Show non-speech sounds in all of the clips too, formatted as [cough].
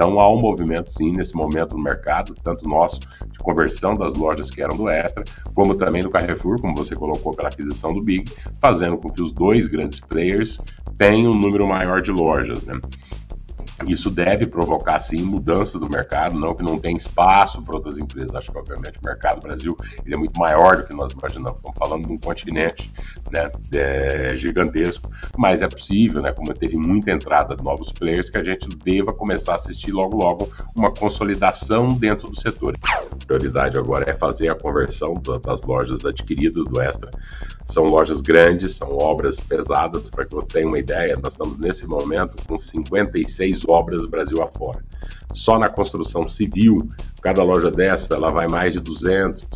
Então há um movimento sim nesse momento no mercado, tanto nosso de conversão das lojas que eram do Extra, como também do Carrefour, como você colocou pela aquisição do Big, fazendo com que os dois grandes players tenham um número maior de lojas. Né? Isso deve provocar, sim, mudanças no mercado, não que não tem espaço para outras empresas. Acho que, obviamente, o mercado Brasil ele é muito maior do que nós imaginamos. Estamos falando de um continente né, é, gigantesco, mas é possível, né, como teve muita entrada de novos players, que a gente deva começar a assistir logo, logo uma consolidação dentro do setor. A prioridade agora é fazer a conversão das lojas adquiridas do Extra. São lojas grandes, são obras pesadas, para que eu tenha uma ideia, nós estamos nesse momento com 56 obras Brasil afora. Só na construção civil, cada loja dessa, ela vai mais de 200,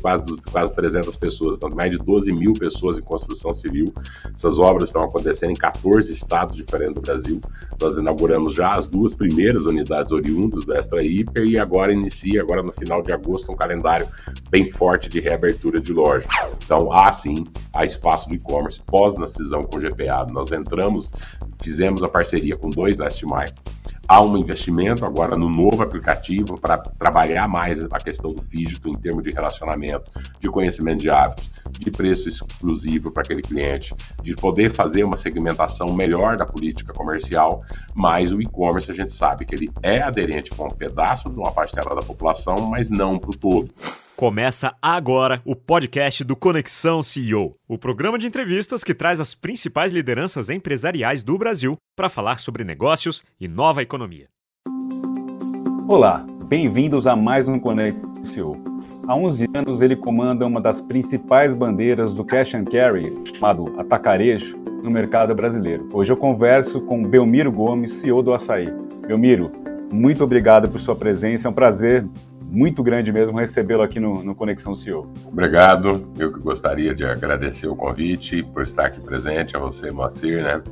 quase, quase 300 pessoas, então mais de 12 mil pessoas em construção civil. Essas obras estão acontecendo em 14 estados diferentes do Brasil. Nós inauguramos já as duas primeiras unidades oriundas do Extra Hiper e agora inicia, agora no final de agosto, um calendário bem forte de reabertura de loja. Então, há sim, há espaço do e-commerce pós na cisão com o GPA. Nós entramos, fizemos a parceria com dois Last Mile Há um investimento agora no novo aplicativo para trabalhar mais a questão do dígito em termos de relacionamento, de conhecimento de hábitos, de preço exclusivo para aquele cliente, de poder fazer uma segmentação melhor da política comercial, mas o e-commerce a gente sabe que ele é aderente com um pedaço de uma parcela da população, mas não para o todo. Começa agora o podcast do Conexão CEO, o programa de entrevistas que traz as principais lideranças empresariais do Brasil para falar sobre negócios e nova economia. Olá, bem-vindos a mais um Conexão CEO. Há 11 anos ele comanda uma das principais bandeiras do cash and carry, chamado atacarejo, no mercado brasileiro. Hoje eu converso com Belmiro Gomes, CEO do Açaí. Belmiro, muito obrigado por sua presença, é um prazer muito grande mesmo recebê-lo aqui no, no, Conexão CEO. Obrigado, eu que gostaria de agradecer o convite por estar aqui presente, a você, Moacir, né?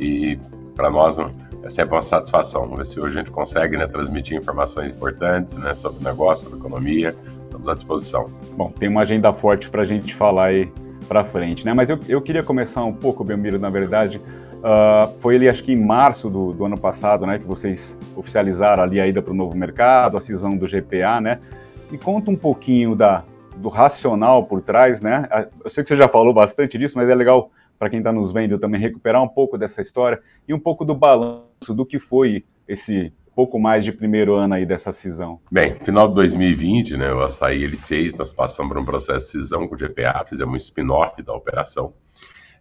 E para nós é sempre uma satisfação. Vamos ver se hoje a gente consegue né, transmitir informações importantes né, sobre o negócio, sobre economia. Estamos à disposição. Bom, tem uma agenda forte para a gente falar aí para frente, né? Mas eu, eu queria começar um pouco, Belmiro, na verdade, Uh, foi ali, acho que em março do, do, ano passado, né, que vocês oficializaram ali a ida para o novo mercado, a cisão do GPA, né? Me conta um pouquinho da, do racional por trás, né? Ah, eu sei que você já falou bastante disso, mas é legal para quem está nos vendo também recuperar um pouco dessa história e um pouco do balanço do que foi esse pouco mais de primeiro ano aí dessa cisão. Bem, final de 2020, né, o Açaí ele fez, nós passamos por um processo de cisão com o GPA, fizemos um spin-off da operação,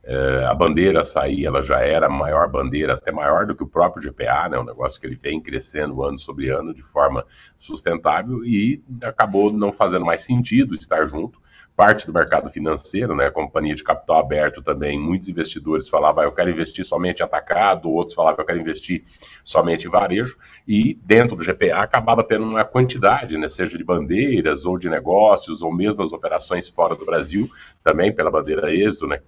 é, a bandeira sair, ela já era a maior bandeira, até maior do que o próprio GPA, né? Um negócio que ele vem crescendo ano sobre ano de forma sustentável e acabou não fazendo mais sentido estar junto. Parte do mercado financeiro, né, companhia de capital aberto também, muitos investidores falavam, ah, eu quero investir somente em atacado, outros falavam, eu quero investir somente em varejo, e dentro do GPA acabava tendo uma quantidade, né, seja de bandeiras ou de negócios, ou mesmo as operações fora do Brasil, também pela bandeira êxito, né,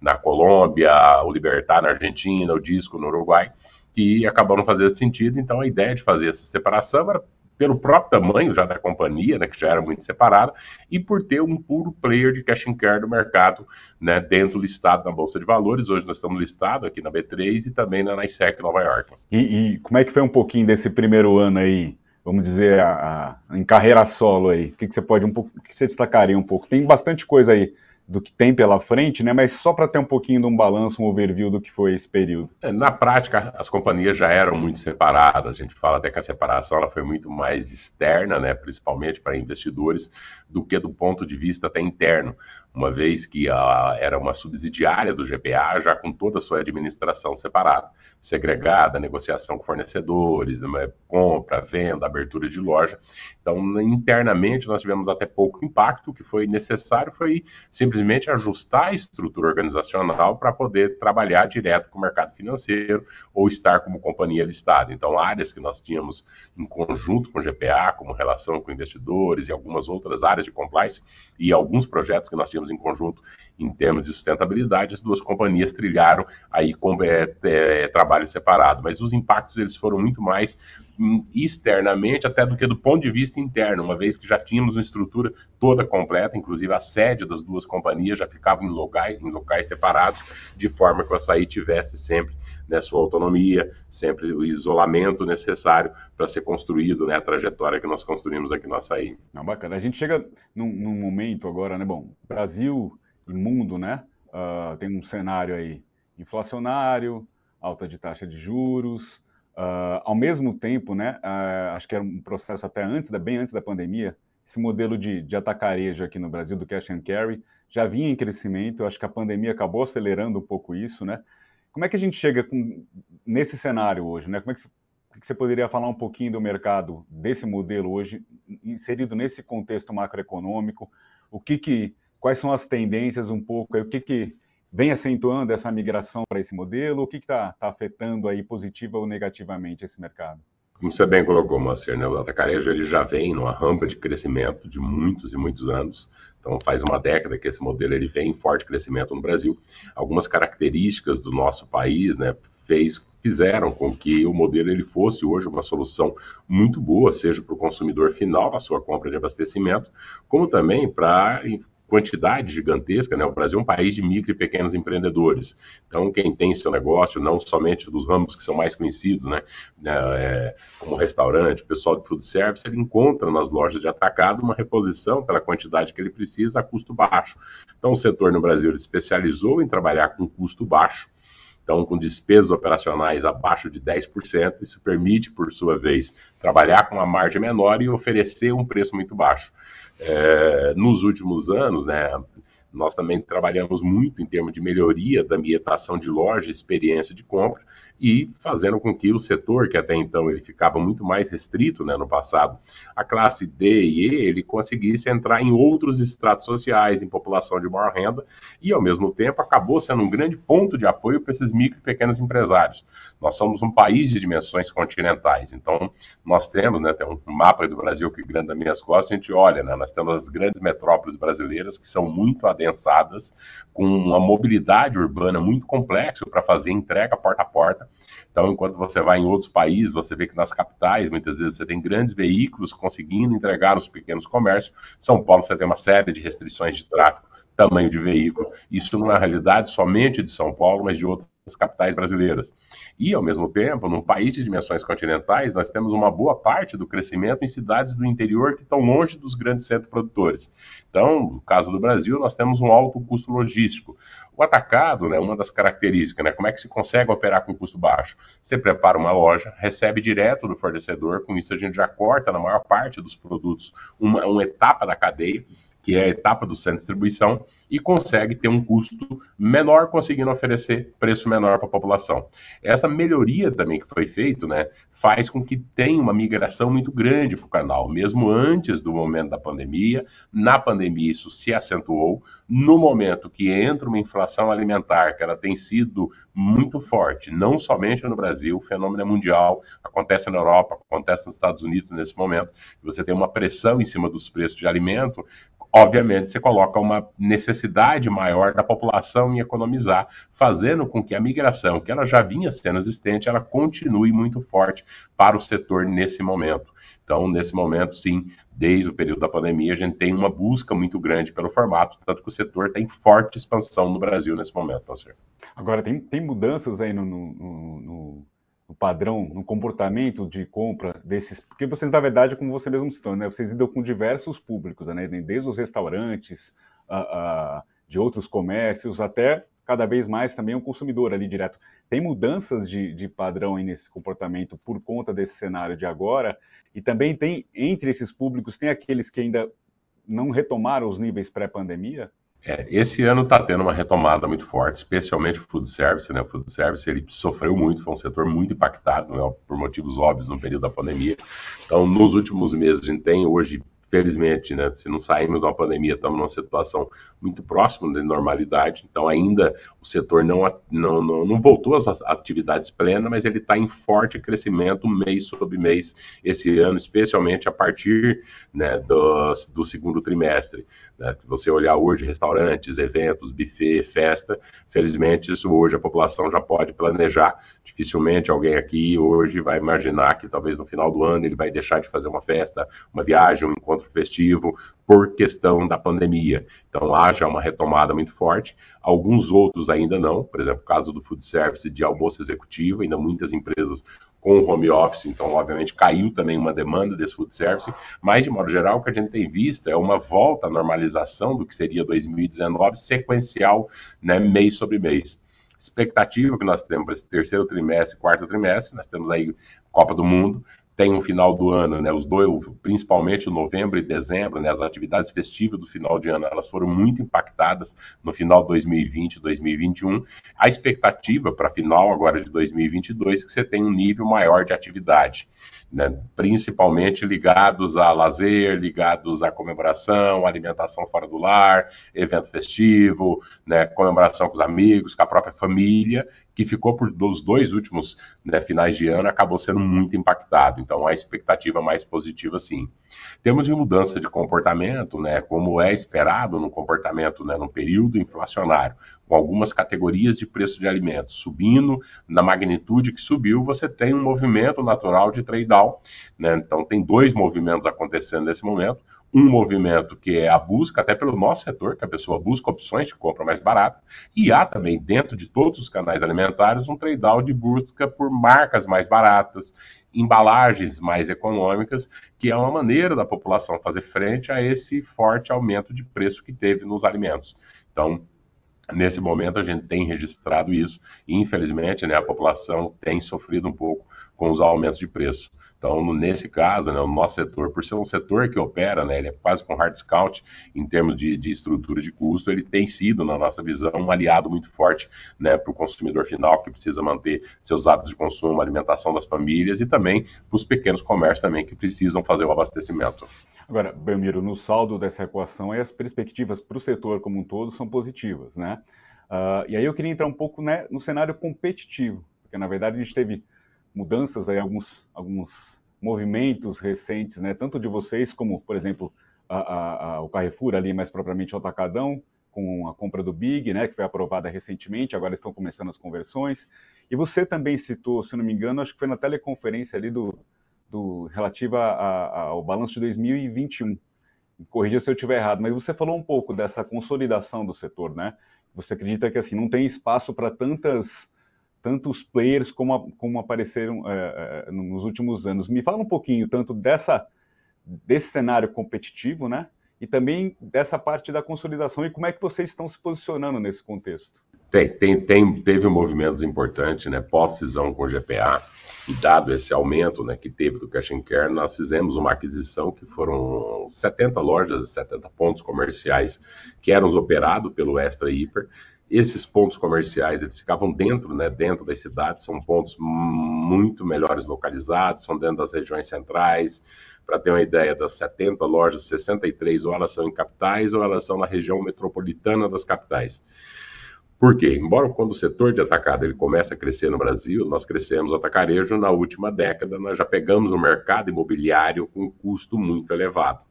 na Colômbia, o Libertar na Argentina, o Disco no Uruguai, que não fazendo sentido, então a ideia de fazer essa separação era pelo próprio tamanho já da companhia, né, que já era muito separada, e por ter um puro player de cash and carry no mercado, né, dentro listado na Bolsa de Valores. Hoje nós estamos listados aqui na B3 e também na NYSEC Nova York. E, e, como é que foi um pouquinho desse primeiro ano aí, vamos dizer, a, a, em carreira solo aí? O que, que você pode um pouco, que você destacaria um pouco? Tem bastante coisa aí do que tem pela frente, né? Mas só para ter um pouquinho de um balanço, um overview do que foi esse período. É, na prática, as companhias já eram muito separadas. A gente fala até que a separação ela foi muito mais externa, né? Principalmente para investidores, do que do ponto de vista até interno uma vez que a, era uma subsidiária do GPA, já com toda a sua administração separada, segregada, negociação com fornecedores, né, compra, venda, abertura de loja. Então, internamente, nós tivemos até pouco impacto. O que foi necessário foi simplesmente ajustar a estrutura organizacional para poder trabalhar direto com o mercado financeiro ou estar como companhia listada. Então, áreas que nós tínhamos em conjunto com o GPA, como relação com investidores e algumas outras áreas de compliance, e alguns projetos que nós tínhamos em conjunto em termos de sustentabilidade, as duas companhias trilharam aí com é, é, trabalho separado, mas os impactos eles foram muito mais externamente até do que do ponto de vista interno, uma vez que já tínhamos uma estrutura toda completa, inclusive a sede das duas companhias já ficava em locais, em locais separados, de forma que o açaí tivesse sempre né, sua autonomia, sempre o isolamento necessário para ser construído né, a trajetória que nós construímos aqui no Açaí. Não, bacana. A gente chega num, num momento agora, né? Bom, Brasil e mundo, né? Uh, tem um cenário aí inflacionário, alta de taxa de juros, uh, ao mesmo tempo, né? Uh, acho que era um processo até antes, bem antes da pandemia, esse modelo de, de atacarejo aqui no Brasil do cash and carry já vinha em crescimento. Acho que a pandemia acabou acelerando um pouco isso, né? Como é que a gente chega com, nesse cenário hoje, né? Como é que que você poderia falar um pouquinho do mercado desse modelo hoje, inserido nesse contexto macroeconômico? O que, que quais são as tendências um pouco? O que, que vem acentuando essa migração para esse modelo? O que está tá afetando aí positiva ou negativamente esse mercado? Como você bem colocou, Moacir, né? o atacarejo ele já vem numa rampa de crescimento de muitos e muitos anos. Então, faz uma década que esse modelo ele vem em forte crescimento no Brasil. Algumas características do nosso país né, fez fizeram com que o modelo ele fosse hoje uma solução muito boa, seja para o consumidor final na sua compra de abastecimento, como também para quantidade gigantesca, né? O Brasil é um país de micro e pequenos empreendedores. Então, quem tem seu negócio, não somente dos ramos que são mais conhecidos, né? É, como restaurante, pessoal de food service, ele encontra nas lojas de atacado uma reposição pela quantidade que ele precisa a custo baixo. Então, o setor no Brasil ele especializou em trabalhar com custo baixo então, com despesas operacionais abaixo de 10%, isso permite, por sua vez, trabalhar com uma margem menor e oferecer um preço muito baixo. É, nos últimos anos, né, nós também trabalhamos muito em termos de melhoria da ambientação de loja, experiência de compra e fazendo com que o setor, que até então ele ficava muito mais restrito né, no passado, a classe D e E, ele conseguisse entrar em outros estratos sociais, em população de maior renda, e ao mesmo tempo acabou sendo um grande ponto de apoio para esses micro e pequenos empresários. Nós somos um país de dimensões continentais, então nós temos, né, tem um mapa do Brasil que grande das minhas costas, a gente olha, né, nós temos as grandes metrópoles brasileiras que são muito adensadas, com uma mobilidade urbana muito complexa para fazer entrega porta a porta. Então, enquanto você vai em outros países, você vê que nas capitais, muitas vezes, você tem grandes veículos conseguindo entregar os pequenos comércios. São Paulo, você tem uma série de restrições de tráfego, tamanho de veículo. Isso não é realidade somente de São Paulo, mas de outras capitais brasileiras. E, ao mesmo tempo, num país de dimensões continentais, nós temos uma boa parte do crescimento em cidades do interior que estão longe dos grandes centros produtores. Então, no caso do Brasil, nós temos um alto custo logístico. O atacado, né, uma das características, né, como é que se consegue operar com custo baixo? Você prepara uma loja, recebe direto do fornecedor, com isso a gente já corta na maior parte dos produtos uma, uma etapa da cadeia, que é a etapa do centro de distribuição, e consegue ter um custo menor, conseguindo oferecer preço menor para a população. Essa melhoria também que foi feita, né, faz com que tenha uma migração muito grande para o canal, mesmo antes do momento da pandemia. Na pandemia isso se acentuou. No momento que entra uma inflação alimentar, que ela tem sido muito forte, não somente no Brasil, o fenômeno é mundial, acontece na Europa, acontece nos Estados Unidos nesse momento, você tem uma pressão em cima dos preços de alimento, obviamente você coloca uma necessidade maior da população em economizar, fazendo com que a migração, que ela já vinha sendo existente, ela continue muito forte para o setor nesse momento. Então, nesse momento, sim, desde o período da pandemia, a gente tem uma busca muito grande pelo formato, tanto que o setor tem forte expansão no Brasil nesse momento, Pastor. Agora, tem, tem mudanças aí no, no, no no padrão, no comportamento de compra desses. Porque vocês, na verdade, como você mesmo citou, né, vocês lidam com diversos públicos, né, desde os restaurantes, a, a, de outros comércios, até cada vez mais também um consumidor ali direto. Tem mudanças de, de padrão aí nesse comportamento por conta desse cenário de agora, e também tem, entre esses públicos, tem aqueles que ainda não retomaram os níveis pré-pandemia? É, esse ano está tendo uma retomada muito forte, especialmente o food service. Né? O food service ele sofreu muito, foi um setor muito impactado, né? por motivos óbvios, no período da pandemia. Então, nos últimos meses, a gente tem hoje felizmente, né, se não saímos de uma pandemia, estamos numa situação muito próxima da normalidade, então ainda o setor não, não, não, não voltou às atividades plenas, mas ele está em forte crescimento mês sobre mês esse ano, especialmente a partir né, do, do segundo trimestre. Né? Você olhar hoje restaurantes, eventos, buffet, festa, felizmente isso hoje a população já pode planejar. Dificilmente alguém aqui hoje vai imaginar que talvez no final do ano ele vai deixar de fazer uma festa, uma viagem, um encontro festivo, por questão da pandemia. Então, haja uma retomada muito forte. Alguns outros ainda não, por exemplo, o caso do food service de almoço executivo, ainda muitas empresas com home office, então, obviamente, caiu também uma demanda desse food service, mas, de modo geral, o que a gente tem visto é uma volta à normalização do que seria 2019, sequencial, né, mês sobre mês. Expectativa que nós temos para esse terceiro trimestre, quarto trimestre, nós temos aí Copa do Mundo, tem um final do ano, né, os dois, principalmente novembro e dezembro, né, as atividades festivas do final de ano, elas foram muito impactadas no final de 2020 e 2021. A expectativa para final agora de 2022 é que você tenha um nível maior de atividade né, principalmente ligados a lazer, ligados à comemoração, alimentação fora do lar, evento festivo, né, comemoração com os amigos, com a própria família, que ficou por dos dois últimos né, finais de ano acabou sendo muito impactado. Então, a expectativa mais positiva, sim. Temos de mudança de comportamento, né, como é esperado no comportamento né, no período inflacionário, com algumas categorias de preço de alimentos subindo na magnitude que subiu, você tem um movimento natural de trade-down. Né? Então, tem dois movimentos acontecendo nesse momento um movimento que é a busca, até pelo nosso setor, que a pessoa busca opções de compra mais barata, e há também, dentro de todos os canais alimentares, um trade-down de busca por marcas mais baratas, embalagens mais econômicas, que é uma maneira da população fazer frente a esse forte aumento de preço que teve nos alimentos. Então, nesse momento a gente tem registrado isso, e infelizmente né, a população tem sofrido um pouco com os aumentos de preço. Então, nesse caso, né, o nosso setor, por ser um setor que opera, né, ele é quase com hard discount em termos de, de estrutura de custo, ele tem sido, na nossa visão, um aliado muito forte né, para o consumidor final, que precisa manter seus hábitos de consumo, alimentação das famílias e também para os pequenos comércios também que precisam fazer o abastecimento. Agora, Belmiro, no saldo dessa equação, as perspectivas para o setor como um todo são positivas, né? Uh, e aí eu queria entrar um pouco né, no cenário competitivo, porque na verdade a gente teve mudanças aí, alguns, alguns movimentos recentes, né, tanto de vocês como, por exemplo, a, a, a, o Carrefour ali, mais propriamente o Atacadão, com a compra do Big, né, que foi aprovada recentemente, agora estão começando as conversões. E você também citou, se não me engano, acho que foi na teleconferência ali do, do relativa ao balanço de 2021. Corrija se eu estiver errado, mas você falou um pouco dessa consolidação do setor, né? Você acredita que assim não tem espaço para tantas tantos players como, como apareceram é, é, nos últimos anos. Me fala um pouquinho tanto dessa, desse cenário competitivo, né? E também dessa parte da consolidação e como é que vocês estão se posicionando nesse contexto. Tem, tem, tem teve movimentos importantes, né? Pós-cisão com o GPA, e dado esse aumento né, que teve do Cash and Care, nós fizemos uma aquisição que foram 70 lojas, 70 pontos comerciais que eram operados pelo Extra Hiper, esses pontos comerciais eles ficavam dentro, né, dentro das cidades, são pontos muito melhores localizados, são dentro das regiões centrais. Para ter uma ideia, das 70 lojas, 63 ou elas são em capitais ou elas são na região metropolitana das capitais. Por quê? Embora quando o setor de atacado ele começa a crescer no Brasil, nós crescemos atacarejo na última década, nós já pegamos o mercado imobiliário com um custo muito elevado.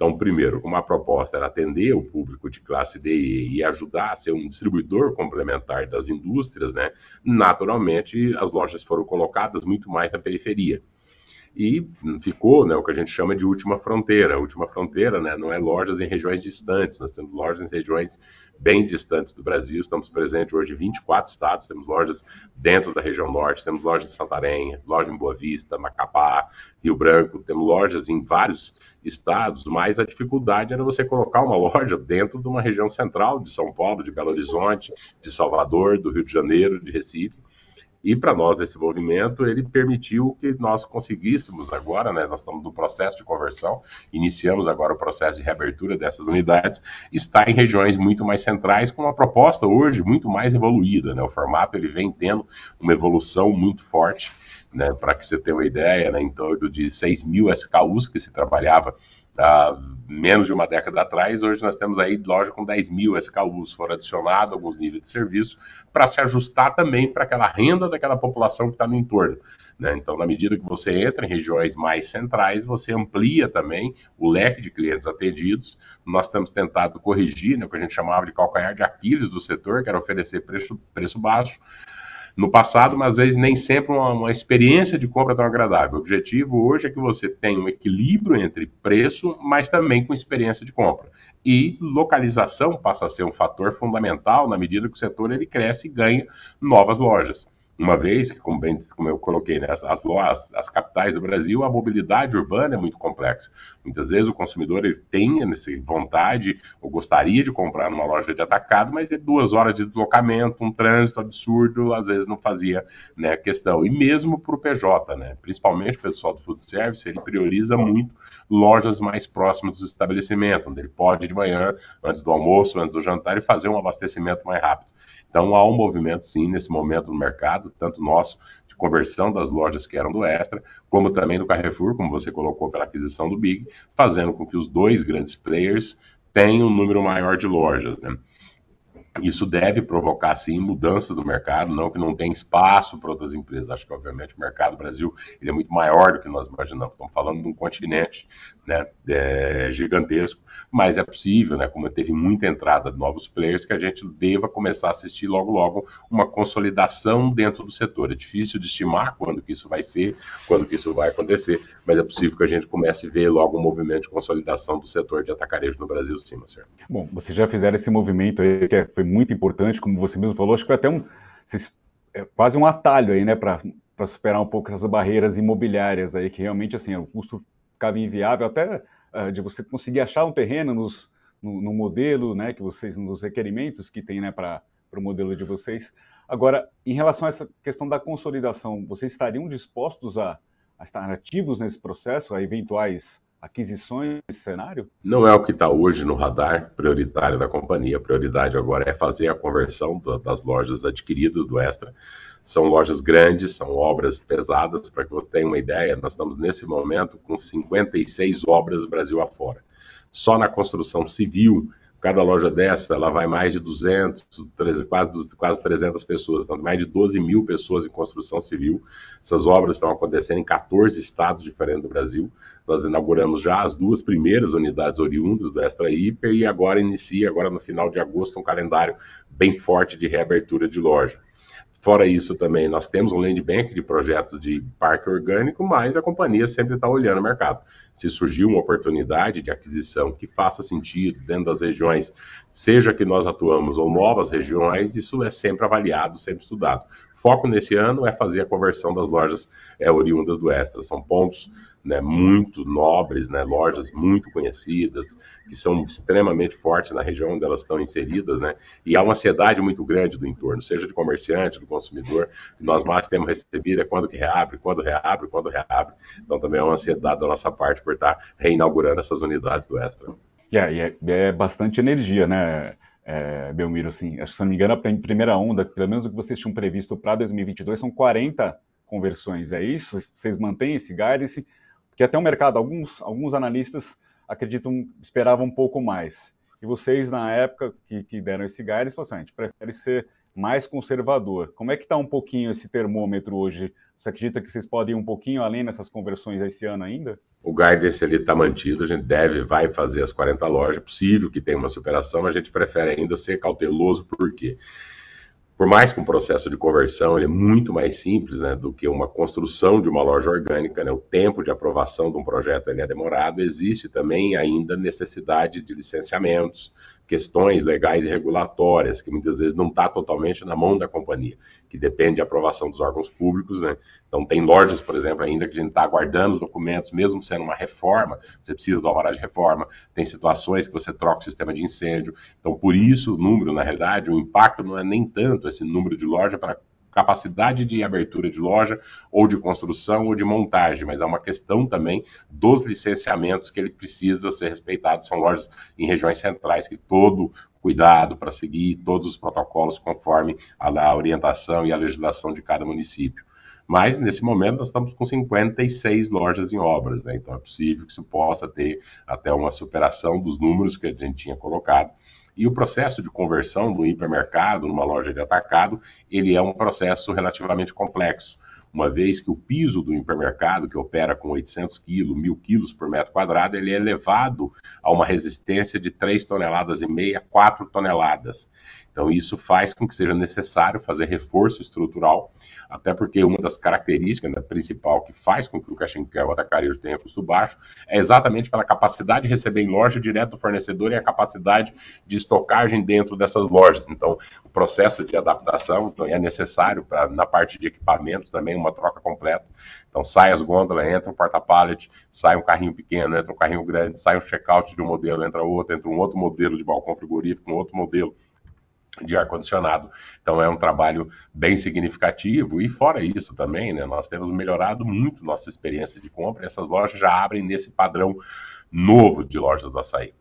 Então, primeiro, uma proposta era atender o público de classe D e ajudar a ser um distribuidor complementar das indústrias, né? Naturalmente, as lojas foram colocadas muito mais na periferia e ficou né, o que a gente chama de última fronteira. A última fronteira né, não é lojas em regiões distantes, nós temos lojas em regiões bem distantes do Brasil, estamos presentes hoje em 24 estados, temos lojas dentro da região norte, temos lojas em Santarém, loja em Boa Vista, Macapá, Rio Branco, temos lojas em vários estados, mas a dificuldade era você colocar uma loja dentro de uma região central de São Paulo, de Belo Horizonte, de Salvador, do Rio de Janeiro, de Recife, e para nós esse movimento ele permitiu que nós conseguíssemos agora, né, nós estamos no processo de conversão, iniciamos agora o processo de reabertura dessas unidades, está em regiões muito mais centrais com uma proposta hoje muito mais evoluída, né? O formato ele vem tendo uma evolução muito forte, né? Para que você tenha uma ideia, né, em torno de 6 mil SKUs que se trabalhava há menos de uma década atrás, hoje nós temos aí loja com 10 mil SKUs, foram adicionados alguns níveis de serviço para se ajustar também para aquela renda daquela população que está no entorno. Né? Então, na medida que você entra em regiões mais centrais, você amplia também o leque de clientes atendidos. Nós temos tentado corrigir né, o que a gente chamava de calcanhar de Aquiles do setor, que era oferecer preço, preço baixo, no passado, mas às vezes nem sempre uma, uma, experiência de compra tão agradável. O objetivo hoje é que você tenha um equilíbrio entre preço, mas também com experiência de compra. E localização passa a ser um fator fundamental na medida que o setor ele cresce e ganha novas lojas uma vez que, como, bem, como eu coloquei, né, as, as, as, capitais do Brasil, a mobilidade urbana é muito complexa. Muitas vezes o consumidor ele tem essa vontade ou gostaria de comprar numa loja de atacado, mas é duas horas de deslocamento, um trânsito absurdo, às vezes não fazia né, questão. E mesmo para o PJ, né, principalmente o pessoal do food service, ele prioriza muito lojas mais próximas do estabelecimento, onde ele pode de manhã, antes do almoço, antes do jantar, e fazer um abastecimento mais rápido. Então há um movimento sim nesse momento no mercado, tanto nosso de conversão das lojas que eram do Extra, como também do Carrefour, como você colocou pela aquisição do Big, fazendo com que os dois grandes players tenham um número maior de lojas, né? Isso deve provocar, sim, mudanças no mercado, não que não tem espaço para outras empresas. Acho que, obviamente, o mercado do Brasil ele é muito maior do que nós imaginamos. Estamos falando de um continente né, é, gigantesco, mas é possível, né, como teve muita entrada de novos players, que a gente deva começar a assistir logo, logo uma consolidação dentro do setor. É difícil de estimar quando que isso vai ser, quando que isso vai acontecer, mas é possível que a gente comece a ver logo um movimento de consolidação do setor de atacarejo no Brasil, sim, senhor. Bom, vocês já fizeram esse movimento aí, que é foi muito importante, como você mesmo falou, acho que foi até um, é quase um atalho aí, né, para superar um pouco essas barreiras imobiliárias aí, que realmente, assim, o custo ficava inviável, até uh, de você conseguir achar um terreno nos, no, no, modelo, né, que vocês, nos requerimentos que tem, né, para o modelo de vocês. Agora, em relação a essa questão da consolidação, vocês estariam dispostos a, a estar ativos nesse processo, a eventuais aquisições nesse cenário? Não é o que está hoje no radar prioritário da companhia. A prioridade agora é fazer a conversão das lojas adquiridas do Extra. São lojas grandes, são obras pesadas. Para que você tenha uma ideia, nós estamos nesse momento com 56 obras Brasil afora. Só na construção civil Cada loja dessa, ela vai mais de 200, 300, quase, quase 300 pessoas, então mais de 12 mil pessoas em construção civil. Essas obras estão acontecendo em 14 estados diferentes do Brasil. Nós inauguramos já as duas primeiras unidades oriundas do Extra Hiper e agora inicia, agora no final de agosto, um calendário bem forte de reabertura de loja. Fora isso também, nós temos um land bank de projetos de parque orgânico, mas a companhia sempre está olhando o mercado. Se surgir uma oportunidade de aquisição que faça sentido dentro das regiões, seja que nós atuamos ou novas regiões, isso é sempre avaliado, sempre estudado. Foco nesse ano é fazer a conversão das lojas é, oriundas do Extra. São pontos né, muito nobres, né, lojas muito conhecidas, que são extremamente fortes na região onde elas estão inseridas, né, e há uma ansiedade muito grande do entorno, seja de comerciante, do consumidor, que nós mais temos recebido é quando que reabre, quando reabre, quando reabre, então também é uma ansiedade da nossa parte por estar reinaugurando essas unidades do Extra. E é, é bastante energia, né, é, Belmiro, assim, se não me engano, a primeira onda, pelo menos o que vocês tinham previsto para 2022, são 40 conversões, é isso? Vocês mantêm esse guidance? que até o mercado, alguns, alguns analistas acreditam, esperavam um pouco mais. E vocês, na época que, que deram esse guidance, falaram assim, ah, a gente prefere ser mais conservador. Como é que está um pouquinho esse termômetro hoje? Você acredita que vocês podem ir um pouquinho além nessas conversões esse ano ainda? O guidance ele está mantido, a gente deve, vai fazer as 40 lojas, é possível que tenha uma superação, mas a gente prefere ainda ser cauteloso, por quê? Por mais que um processo de conversão ele é muito mais simples né, do que uma construção de uma loja orgânica, né, o tempo de aprovação de um projeto ele é demorado, existe também ainda necessidade de licenciamentos, questões legais e regulatórias, que muitas vezes não está totalmente na mão da companhia, que depende de aprovação dos órgãos públicos. Né? Então, tem lojas, por exemplo, ainda que a gente está aguardando os documentos, mesmo sendo uma reforma, você precisa da hora de reforma, tem situações que você troca o sistema de incêndio. Então, por isso, o número, na realidade, o impacto não é nem tanto esse número de loja para capacidade de abertura de loja, ou de construção, ou de montagem, mas é uma questão também dos licenciamentos que ele precisa ser respeitado. São lojas em regiões centrais que todo cuidado para seguir todos os protocolos conforme a, orientação e a legislação de cada município. Mas, nesse momento, nós estamos com 56 lojas em obras, né? então é possível que isso possa ter até uma superação dos números que a gente tinha colocado. E o processo de conversão do hipermercado numa loja de atacado, ele é um processo relativamente complexo, uma vez que o piso do hipermercado, que opera com 800 quilos, 1.000 quilos por metro quadrado, ele é elevado a uma resistência de 3 toneladas e meia, 4 toneladas. Então, isso faz com que seja necessário fazer reforço estrutural, até porque uma das características né, principal que faz com que o cash and carry, atacarejo, tenha custo baixo é exatamente pela capacidade de receber em loja direto do fornecedor e a capacidade de estocagem dentro dessas lojas. Então, o processo de adaptação então, é necessário pra, na parte de equipamentos também, uma troca completa. Então, sai as gôndolas, entra um porta-pallet, sai um carrinho pequeno, entra um carrinho grande, sai um check-out de um modelo, entra outro, entra um outro modelo de balcão frigorífico, um outro modelo de ar-condicionado. Então é um trabalho bem significativo e fora isso também, né, nós temos melhorado muito nossa experiência de compra e essas lojas já abrem nesse padrão novo de lojas do açaí.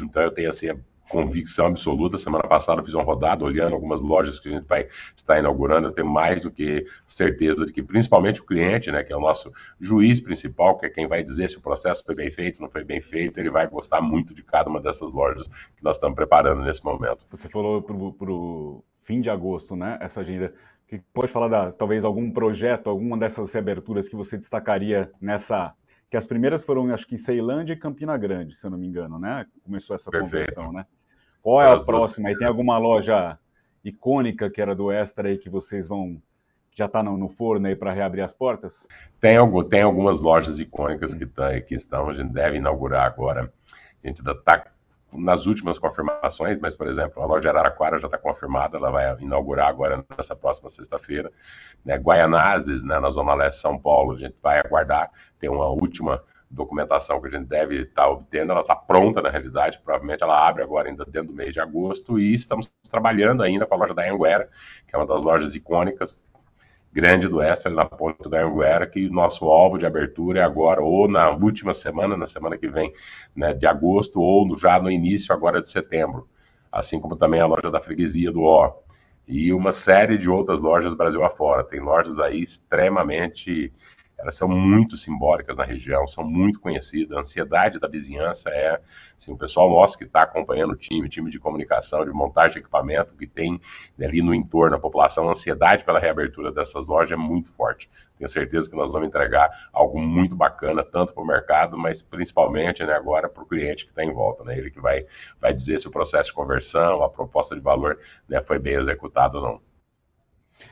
Então eu tenho assim convicção absoluta. Semana passada eu fiz uma rodada olhando algumas lojas que a gente vai estar inaugurando. Eu tenho mais do que certeza de que, principalmente o cliente, né, que é o nosso juiz principal, que é quem vai dizer se o processo foi bem feito, não foi bem feito, ele vai gostar muito de cada uma dessas lojas que nós estamos preparando nesse momento. Você falou para o fim de agosto, né? Essa agenda. Que pode falar da talvez algum projeto, alguma dessas reaberturas que você destacaria nessa que as primeiras foram, acho que Ceilândia e Campina Grande, se eu não me engano, né? Começou essa Perfeito. conversão, né? Qual é a próxima? E tem alguma loja icônica que era do Extra aí que vocês vão já está no, no, forno aí para reabrir as portas? Tem, algum, tem algumas lojas icônicas que, tá, que estão, a gente deve inaugurar agora. A gente ainda está nas últimas confirmações, mas, por exemplo, a loja Araraquara já está confirmada, ela vai inaugurar agora nessa próxima sexta-feira. Né, Guaianazes, né, na Zona Leste de São Paulo, a gente vai aguardar, tem uma última documentação que a gente deve estar obtendo, ela está pronta na realidade, provavelmente ela abre agora ainda dentro do mês de agosto e estamos trabalhando ainda com a loja da Anguera, que é uma das lojas icônicas grande do Extra na ponta da Anguera, que nosso alvo de abertura é agora ou na última semana, na semana que vem, né, de agosto, ou já no início agora de setembro, assim como também a loja da freguesia do O. E uma série de outras lojas Brasil afora. Tem lojas aí extremamente elas são muito simbólicas na região, são muito conhecidas. A ansiedade da vizinhança é, assim, o pessoal nosso que está acompanhando o time, time de comunicação, de montagem de equipamento, que tem ali no entorno a população, a ansiedade pela reabertura dessas lojas é muito forte. Tenho certeza que nós vamos entregar algo muito bacana, tanto para o mercado, mas principalmente né, agora para o cliente que está em volta. Né, ele que vai, vai dizer se o processo de conversão, a proposta de valor né, foi bem executado ou não.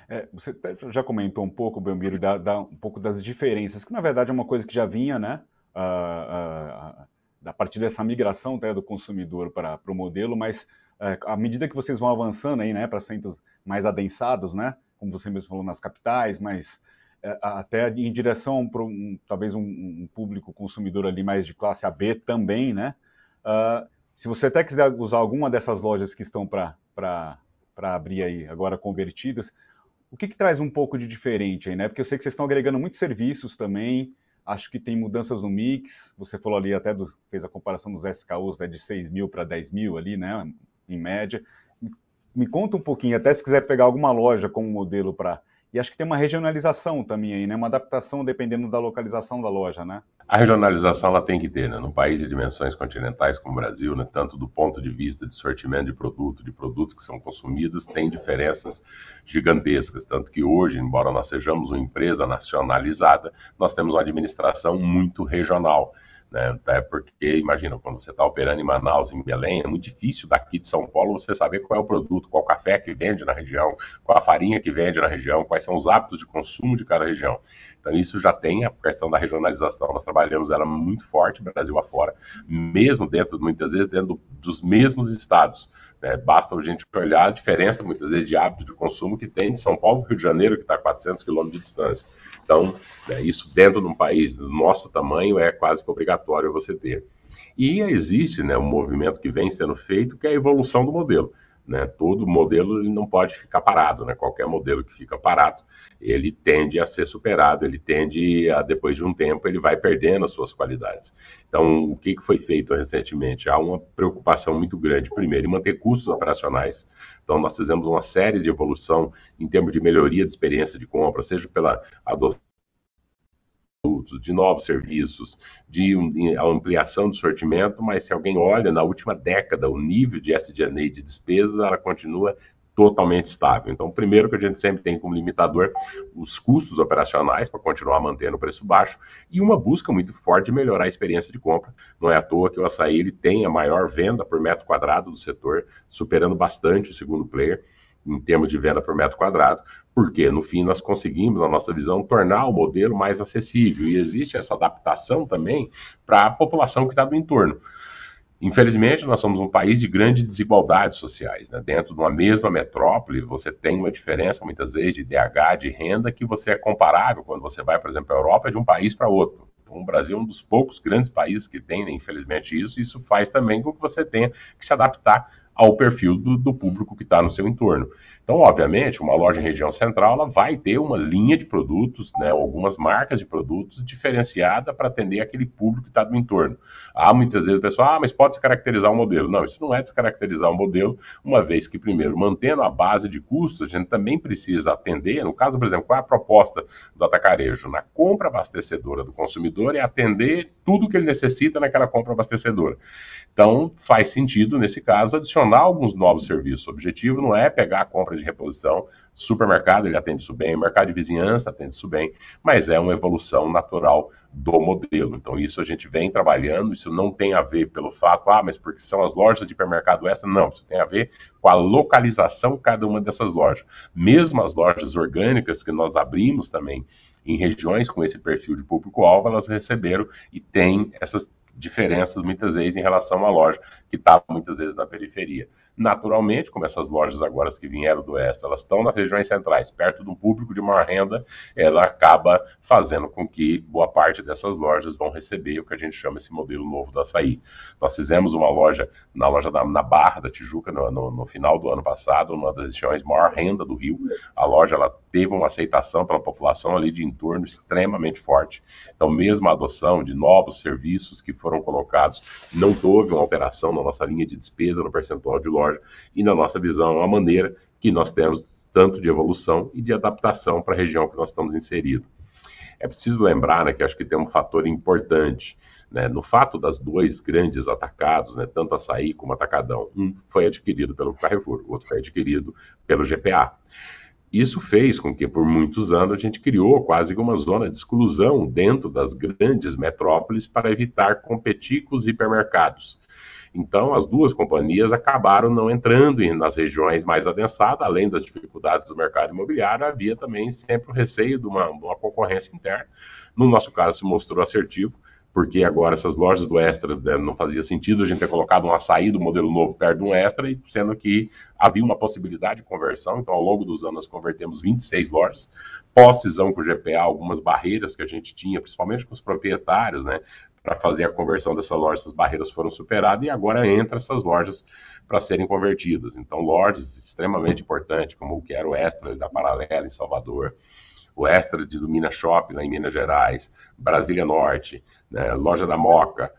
É, você já comentou um pouco, Belmiro, da, da, um pouco das diferenças, que na verdade é uma coisa que já vinha, né? A, a, partir dessa migração até do consumidor para o modelo, mas é, à medida que vocês vão avançando aí, né, para centros mais adensados, né, como você mesmo falou nas capitais, mas é, até em direção para um, talvez um, um, público consumidor ali mais de classe AB também, né? Uh, se você até quiser usar alguma dessas lojas que estão para abrir aí agora convertidas, o que, que traz um pouco de diferente aí, né? Porque eu sei que vocês estão agregando muitos serviços também, acho que tem mudanças no mix, você falou ali até, do, fez a comparação dos SKUs né, de 6 mil para 10 mil ali, né, em média. Me conta um pouquinho, até se quiser pegar alguma loja como modelo para e acho que tem uma regionalização também aí, né? Uma adaptação dependendo da localização da loja, né? A regionalização ela tem que ter, né? Num país de dimensões continentais como o Brasil, né? Tanto do ponto de vista de sortimento de produto, de produtos que são consumidos, tem diferenças gigantescas. Tanto que hoje, embora nós sejamos uma empresa nacionalizada, nós temos uma administração muito regional. Né? Até porque, imagina, quando você está operando em Manaus, em Belém, é muito difícil daqui de São Paulo você saber qual é o produto, qual café que vende na região, qual a farinha que vende na região, quais são os hábitos de consumo de cada região. Então, isso já tem a questão da regionalização. Nós trabalhamos ela muito forte, Brasil afora, mesmo dentro, muitas vezes, dentro dos mesmos estados. Né? Basta a gente olhar a diferença, muitas vezes, de hábito de consumo que tem de São Paulo Rio de Janeiro, que está a 400 quilômetros de distância. Então, né, isso dentro de um país do nosso tamanho é quase que obrigatório você ter. E existe né, um movimento que vem sendo feito, que é a evolução do modelo. Né? Todo modelo ele não pode ficar parado, né? qualquer modelo que fica parado, ele tende a ser superado, ele tende a, depois de um tempo, ele vai perdendo as suas qualidades. Então, o que, que foi feito recentemente? Há uma preocupação muito grande, primeiro, em manter custos operacionais. Então, nós fizemos uma série de evolução em termos de melhoria de experiência de compra, seja pela adoção de novos serviços, de ampliação do sortimento, mas se alguém olha na última década o nível de SG&A de despesas, ela continua totalmente estável. Então, primeiro que a gente sempre tem como limitador os custos operacionais para continuar mantendo o preço baixo e uma busca muito forte de melhorar a experiência de compra. Não é à toa que o açaí ele tem a maior venda por metro quadrado do setor, superando bastante o segundo player em termos de venda por metro quadrado, porque no fim nós conseguimos, na nossa visão, tornar o modelo mais acessível e existe essa adaptação também para a população que está do entorno. Infelizmente, nós somos um país de grandes desigualdades sociais. Né? Dentro de uma mesma metrópole, você tem uma diferença, muitas vezes, de DH, de renda, que você é comparável quando você vai, por exemplo, a Europa, de um país para outro. Então, o Brasil é um dos poucos grandes países que tem, né, infelizmente, isso. Isso faz também com que você tenha que se adaptar ao perfil do, do público que está no seu entorno. Então, obviamente, uma loja em região central ela vai ter uma linha de produtos, né, algumas marcas de produtos diferenciada para atender aquele público que está do entorno. Há muitas vezes o pessoal, ah, mas pode se caracterizar o modelo. Não, isso não é descaracterizar o modelo, uma vez que, primeiro, mantendo a base de custos, a gente também precisa atender, no caso, por exemplo, qual é a proposta do atacarejo? Na compra abastecedora do consumidor é atender tudo que ele necessita naquela compra abastecedora. Então, faz sentido, nesse caso, adicionar alguns novos serviços. O objetivo não é pegar a compra de reposição, supermercado ele atende isso bem, mercado de vizinhança atende isso bem, mas é uma evolução natural do modelo. Então, isso a gente vem trabalhando, isso não tem a ver pelo fato, ah, mas porque são as lojas de hipermercado extra, não, isso tem a ver com a localização cada uma dessas lojas. Mesmo as lojas orgânicas que nós abrimos também em regiões com esse perfil de público-alvo, elas receberam e têm essas diferenças muitas vezes em relação à loja que está muitas vezes na periferia. Naturalmente, como essas lojas agora que vieram do oeste, elas estão nas regiões centrais, perto de um público de maior renda, ela acaba fazendo com que boa parte dessas lojas vão receber o que a gente chama esse modelo novo do açaí. Nós fizemos uma loja na loja da, na Barra da Tijuca no, no, no, final do ano passado, uma das regiões maior renda do Rio. A loja ela teve uma aceitação pela população ali de entorno extremamente forte. Então, mesmo a adoção de novos serviços que foram colocados, não houve uma alteração na nossa linha de despesa no percentual de loja loja e, na nossa visão, é a maneira que nós temos tanto de evolução e de adaptação para a região que nós estamos inseridos. É preciso lembrar né, que acho que tem um fator importante né, no fato das dois grandes atacados, né, tanto Açaí como Atacadão. Um foi adquirido pelo Carrefour, o outro foi adquirido pelo GPA. Isso fez com que, por muitos anos, a gente criou quase uma zona de exclusão dentro das grandes metrópoles para evitar competir com os hipermercados. Então, as duas companhias acabaram não entrando nas regiões mais adensadas, além das dificuldades do mercado imobiliário, havia também sempre o receio de uma, uma concorrência interna. No nosso caso, se mostrou assertivo, porque agora essas lojas do Extra né, não fazia sentido a gente ter colocado um açaí do modelo novo perto de um Extra, sendo que havia uma possibilidade de conversão, então ao longo dos anos convertemos 26 lojas, pós-cisão com o GPA, algumas barreiras que a gente tinha, principalmente com os proprietários, né, para fazer a conversão dessas lojas, essas barreiras foram superadas e agora entra essas lojas para serem convertidas. Então, lojas extremamente importantes, como o que era o Extra da Paralela em Salvador, o Extra de Lumina Shopping lá em Minas Gerais, Brasília Norte, né, Loja da Moca,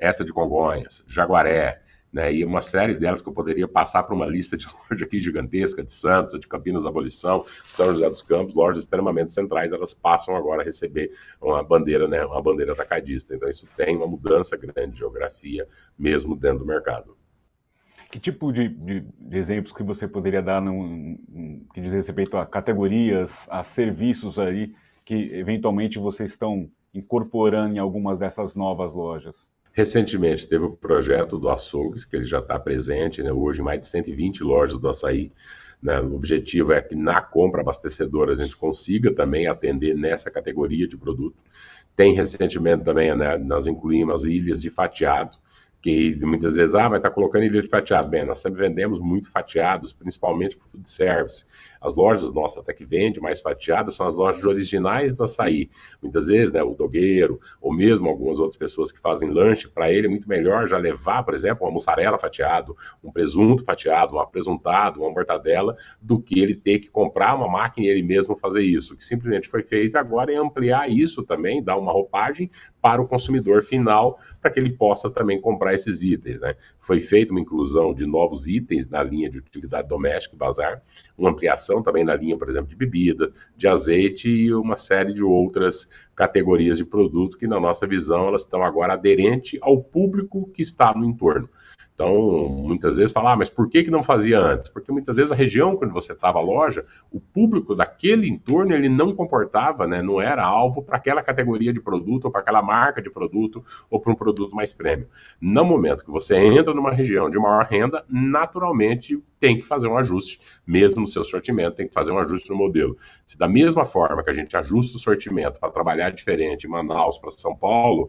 Extra de Congonhas, Jaguaré, né, e uma série delas que eu poderia passar para uma lista de [laughs] lojas aqui gigantesca, de Santos, de Campinas Abolição, São José dos Campos, lojas extremamente centrais, elas passam agora a receber uma bandeira, né, uma bandeira atacadista. Então isso tem uma mudança grande de geografia, mesmo dentro do mercado. Que tipo de, de, de exemplos que você poderia dar que diz respeito a categorias, a serviços aí que eventualmente vocês estão incorporando em algumas dessas novas lojas? Recentemente teve o projeto do açougues, que ele já está presente né, hoje em mais de 120 lojas do açaí. Né, o objetivo é que na compra abastecedora a gente consiga também atender nessa categoria de produto. Tem recentemente também, né, nós incluímos as ilhas de fatiado, que muitas vezes, ah, vai estar tá colocando ilha de fatiado. Bem, nós sempre vendemos muito fatiados, principalmente para o food service. As lojas nossas até que vende mais fatiadas são as lojas originais do açaí. Muitas vezes, né, o dogueiro, ou mesmo algumas outras pessoas que fazem lanche, para ele é muito melhor já levar, por exemplo, uma mussarela fatiado, um presunto fatiado, um apresuntado, uma mortadela, do que ele ter que comprar uma máquina e ele mesmo fazer isso. O que simplesmente foi feito agora é ampliar isso também, dar uma roupagem para o consumidor final, para que ele possa também comprar esses itens. Né? Foi feita uma inclusão de novos itens na linha de utilidade doméstica e bazar, uma ampliação também na linha, por exemplo, de bebida, de azeite e uma série de outras categorias de produto que, na nossa visão, elas estão agora aderentes ao público que está no entorno. Então, muitas vezes falar, ah, mas por que, que não fazia antes? Porque muitas vezes a região quando você estava loja, o público daquele entorno ele não comportava, né, não era alvo para aquela categoria de produto, ou para aquela marca de produto, ou para um produto mais prêmio. No momento que você entra numa região de maior renda, naturalmente tem que fazer um ajuste, mesmo no seu sortimento, tem que fazer um ajuste no modelo. Se da mesma forma que a gente ajusta o sortimento para trabalhar diferente em Manaus para São Paulo,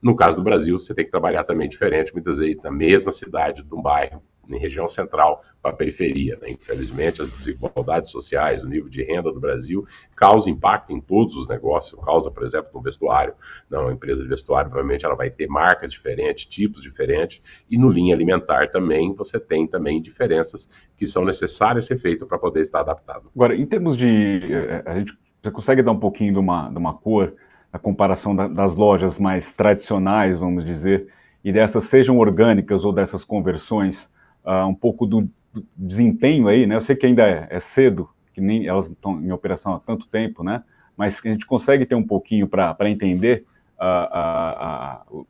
no caso do Brasil, você tem que trabalhar também diferente, muitas vezes na mesma cidade, de um bairro, em região central para a periferia. Né? Infelizmente, as desigualdades sociais, o nível de renda do Brasil causa impacto em todos os negócios. Causa, por exemplo, no vestuário. Não, uma empresa de vestuário, provavelmente, ela vai ter marcas diferentes, tipos diferentes, e no linha alimentar também, você tem também diferenças que são necessárias ser feitas para poder estar adaptado. Agora, em termos de... Eh, a gente, você consegue dar um pouquinho de uma, de uma cor a comparação da, das lojas mais tradicionais, vamos dizer, e dessas sejam orgânicas ou dessas conversões, uh, um pouco do, do, desempenho aí, né? Eu sei que ainda é, é, cedo, que nem elas estão em operação há tanto tempo, né? Mas a gente consegue ter um pouquinho para entender, uh, uh,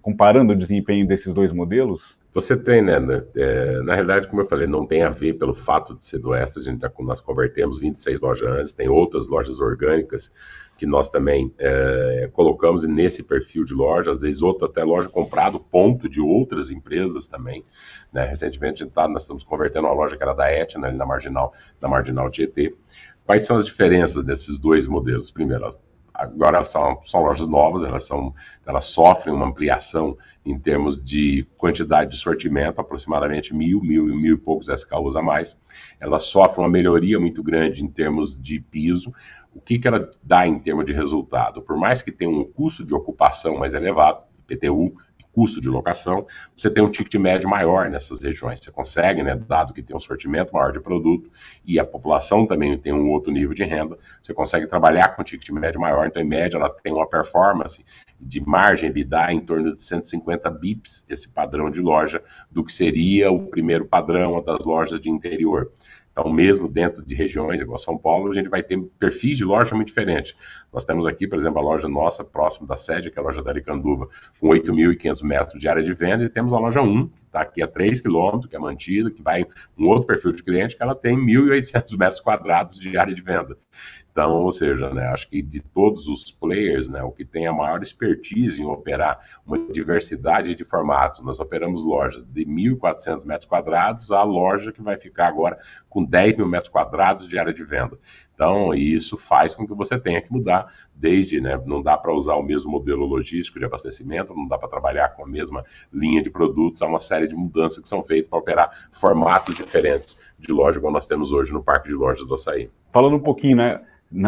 comparando o desempenho desses dois modelos? Você tem, né? né é, na realidade, como eu falei, não tem a ver pelo fato de ser do Extra, a gente tá, nós convertemos 26 lojas antes, tem outras lojas orgânicas que nós também é, colocamos nesse perfil de loja, às vezes outras até loja comprado ponto de outras empresas também. Né? Recentemente tá, nós estamos convertendo uma loja que era da Etna, ali na Marginal, na Marginal Tietê. Quais são as diferenças desses dois modelos? Primeiro, agora são, são lojas novas, elas, são, elas sofrem uma ampliação em termos de quantidade de sortimento, aproximadamente mil, mil, mil e poucos SKUs a mais. Elas sofrem uma melhoria muito grande em termos de piso. O que, que ela dá em termos de resultado? Por mais que tenha um custo de ocupação mais elevado, IPTU, custo de locação, você tem um ticket médio maior nessas regiões. Você consegue, né, dado que tem um sortimento maior de produto e a população também tem um outro nível de renda, você consegue trabalhar com um ticket médio maior. Então, em média, ela tem uma performance de margem EBITDA em torno de 150 bips, esse padrão de loja, do que seria o primeiro padrão das lojas de interior. Então, mesmo dentro de regiões igual São Paulo, a gente vai ter perfis de loja muito diferentes. Nós temos aqui, por exemplo, a loja nossa, próximo da sede, que é a loja da Aricanduva, com 8.500 metros de área de venda, e temos a loja 1, que está aqui a 3 quilômetros, que é mantida, que vai um outro perfil de cliente, que ela tem 1.800 metros quadrados de área de venda. Então, ou seja, né, acho que de todos os players, né, o que tem a maior expertise em operar uma diversidade de formatos, nós operamos lojas de 1.400 metros quadrados a loja que vai ficar agora com 10 mil metros quadrados de área de venda. Então, isso faz com que você tenha que mudar, desde, né, não dá para usar o mesmo modelo logístico de abastecimento, não dá para trabalhar com a mesma linha de produtos, há uma série de mudanças que são feitas para operar formatos diferentes de loja, como nós temos hoje no Parque de Lojas do Açaí. Falando um pouquinho, né,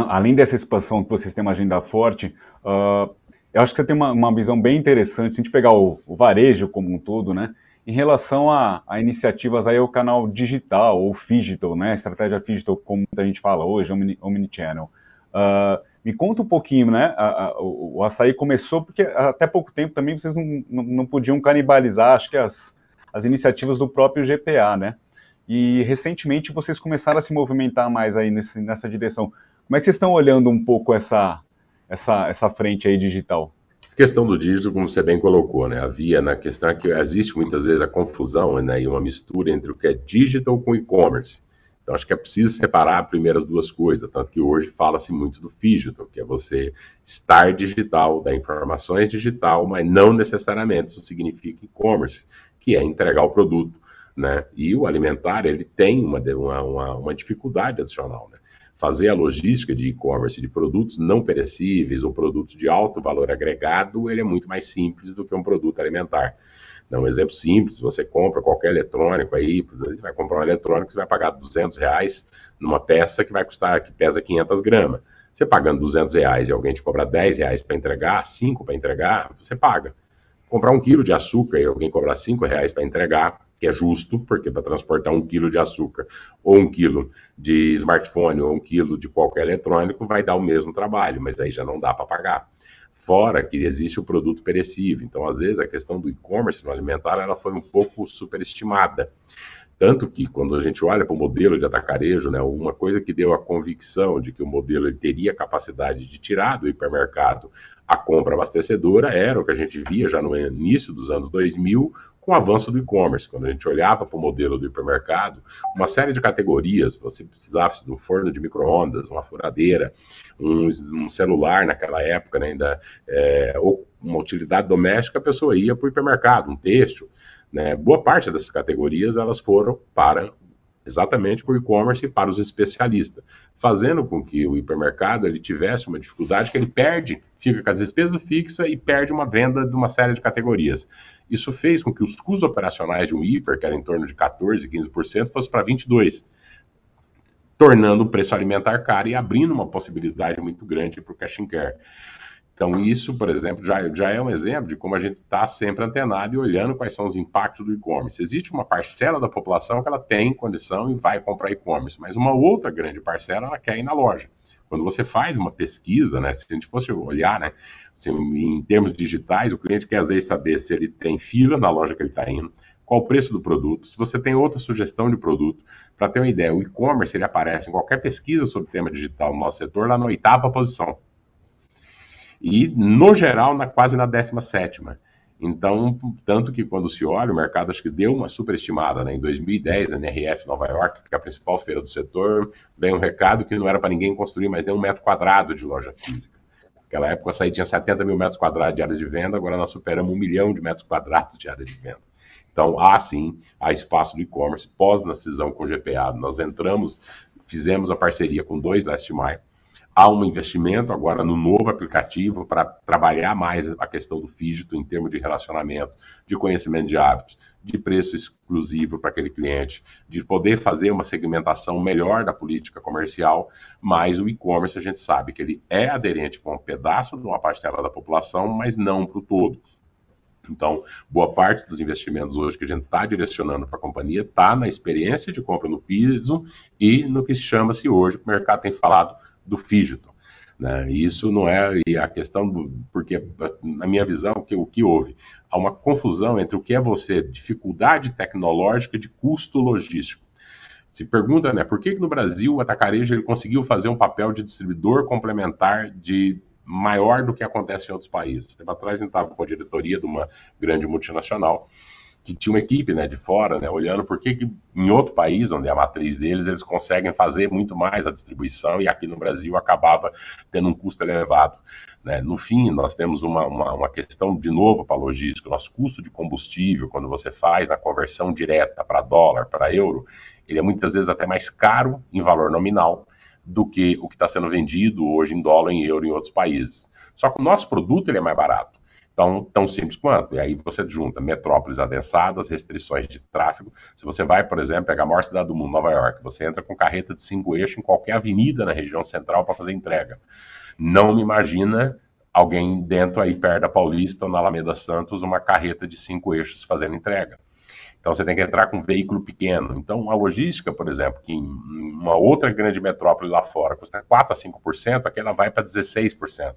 além dessa expansão que vocês têm uma agenda forte, uh, eu acho que você tem uma, uma, visão bem interessante, se a gente pegar o, o varejo como um todo, né, em relação a, a, iniciativas aí o canal digital ou digital, né, estratégia digital, como a gente fala hoje, omni, omnichannel. Uh, me conta um pouquinho, né, a, a, o, o açaí começou porque até pouco tempo também vocês não, não, não podiam canibalizar, acho que as, as iniciativas do próprio GPA, né, e recentemente vocês começaram a se movimentar mais aí nesse, nessa direção. Como é que vocês estão olhando um pouco essa, essa, essa frente aí digital? A questão do dígito, como você bem colocou, né? Havia na questão que existe muitas vezes a confusão né, e uma mistura entre o que é digital com e-commerce. Então, acho que é preciso separar primeiro as duas coisas, tanto que hoje fala-se muito do digital, que é você estar digital, dar informações digital, mas não necessariamente isso significa e-commerce, que é entregar o produto. Né? E o alimentar, ele tem uma, uma, uma dificuldade adicional, né? Fazer a logística de e-commerce de produtos não perecíveis ou produtos de alto valor agregado, ele é muito mais simples do que um produto alimentar. Um exemplo simples, você compra qualquer eletrônico aí, você vai comprar um eletrônico, você vai pagar 200 reais numa peça que vai custar, que pesa 500 gramas. Você pagando 200 reais e alguém te cobra 10 reais para entregar, 5 para entregar, você paga. Comprar um quilo de açúcar e alguém cobrar 5 reais para entregar, que é justo, porque para transportar um quilo de açúcar, ou um quilo de smartphone, ou um quilo de qualquer eletrônico, vai dar o mesmo trabalho, mas aí já não dá para pagar. Fora que existe o produto perecível. Então, às vezes, a questão do e-commerce no alimentar ela foi um pouco superestimada. Tanto que, quando a gente olha para o modelo de atacarejo, né, uma coisa que deu a convicção de que o modelo teria capacidade de tirar do hipermercado A compra abastecedora era o que a gente via já no início dos anos 2000, com o avanço do e-commerce. Quando a gente olhava para o modelo do hipermercado, uma série de categorias, você precisava de um forno de micro-ondas, uma furadeira, um, um, celular naquela época, né, ainda, é, ou uma utilidade doméstica, a pessoa ia para o hipermercado, um têxtil. Né? Boa parte dessas categorias elas foram para exatamente para o e-commerce e para os especialistas, fazendo com que o hipermercado ele tivesse uma dificuldade que ele perde, fica com as despesas fixas e perde uma venda de uma série de categorias. Isso fez com que os custos operacionais de um hiper, que era em torno de 14%, 15%, fosse para 22%, tornando o preço alimentar caro e abrindo uma possibilidade muito grande para o cash and care. Então, isso, por exemplo, já, já é um exemplo de como a gente está sempre antenado e olhando quais são os impactos do e-commerce. Existe uma parcela da população que ela tem condição e vai comprar e-commerce, mas uma outra grande parcela ela quer ir na loja. Quando você faz uma pesquisa, né, se a gente fosse olhar, né, assim, em termos digitais, o cliente quer às vezes saber se ele tem fila na loja que ele está indo, qual o preço do produto, se você tem outra sugestão de produto. Para ter uma ideia, o e-commerce ele aparece em qualquer pesquisa sobre tema digital no nosso setor lá na oitava posição e, no geral, na, quase na 17 Então, tanto que quando se olha, o mercado acho que deu uma superestimada, né? Em 2010, a NRF Nova York, que é a principal feira do setor, veio um recado que não era para ninguém construir mais nem um metro quadrado de loja física. Naquela época, a tinha 70 mil metros quadrados de área de venda, agora nós superamos um milhão de metros quadrados de área de venda. Então, há sim, há espaço do e-commerce. Pós na cisão com o GPA, nós entramos, fizemos a parceria com dois Last Mile, Há um investimento agora no novo aplicativo para trabalhar mais a questão do fígito em termos de relacionamento, de conhecimento de hábitos, de preço exclusivo para aquele cliente, de poder fazer uma segmentação melhor da política comercial, mas o e-commerce a gente sabe que ele é aderente para um pedaço de uma parcela da população, mas não para o todo. Então, boa parte dos investimentos hoje que a gente está direcionando para a companhia está na experiência de compra no piso e no que chama-se hoje, o mercado tem falado, do fígito. Né? Isso não é a questão porque na minha visão que o que houve há uma confusão entre o que é você dificuldade tecnológica de custo logístico. Se pergunta, né, por que, que no Brasil o atacarejo ele conseguiu fazer um papel de distribuidor complementar de maior do que acontece em outros países? Tempo atrás a gente estava com a diretoria de uma grande multinacional que tinha uma equipe né, de fora, né, olhando por que, em outro país, onde é a matriz deles, eles conseguem fazer muito mais a distribuição e aqui no Brasil acabava tendo um custo elevado. Né? No fim, nós temos uma, uma, uma questão, de novo, para a logística, nosso custo de combustível, quando você faz a conversão direta para dólar, para euro, ele é muitas vezes até mais caro em valor nominal do que o que está sendo vendido hoje em dólar, em euro em outros países. Só que o nosso produto ele é mais barato tão, tão simples quanto. E aí você junta metrópoles adensadas, restrições de tráfego. Se você vai, por exemplo, pegar a maior cidade do mundo, Nova York, você entra com carreta de cinco eixos em qualquer avenida na região central para fazer entrega. Não me imagina alguém dentro aí perto da Paulista ou na Alameda Santos, uma carreta de cinco eixos fazendo entrega. Então você tem que entrar com um veículo pequeno. Então a logística, por exemplo, que em uma outra grande metrópole lá fora custa 4 a 5%, aqui ela vai para 16%,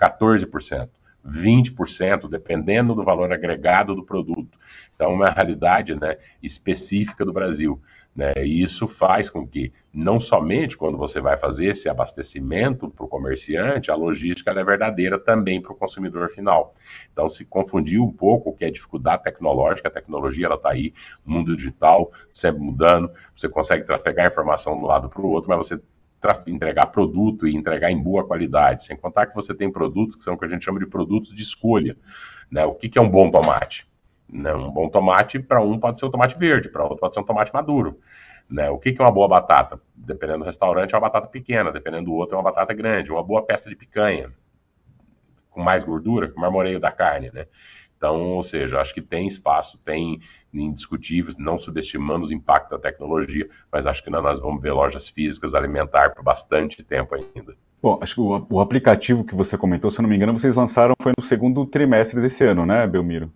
14%. 20%, dependendo do valor agregado do produto. Então, é uma realidade né, específica do Brasil. Né? E isso faz com que, não somente quando você vai fazer esse abastecimento para o comerciante, a logística é verdadeira também para o consumidor final. Então, se confundiu um pouco o que é dificuldade tecnológica, a tecnologia está aí, mundo digital sempre mudando, você consegue trafegar informação de um lado para o outro, mas você entregar produto e entregar em boa qualidade, sem contar que você tem produtos que são o que a gente chama de produtos de escolha. Né? O que, que é um bom tomate? Né? Um bom tomate, para um pode ser um tomate verde, para outro pode ser um tomate maduro. Né? O que, que é uma boa batata? Dependendo do restaurante, é uma batata pequena, dependendo do outro, é uma batata grande. Uma boa peça de picanha, com mais gordura, com marmoreio da carne. Né? Então, ou seja, acho que tem espaço, tem indiscutíveis, não subestimando os impactos da tecnologia, mas acho que nós vamos ver lojas físicas alimentar por bastante tempo ainda. Bom, acho que o, o, aplicativo que você comentou, se eu não me engano, vocês lançaram foi no segundo trimestre desse ano, né, Belmiro?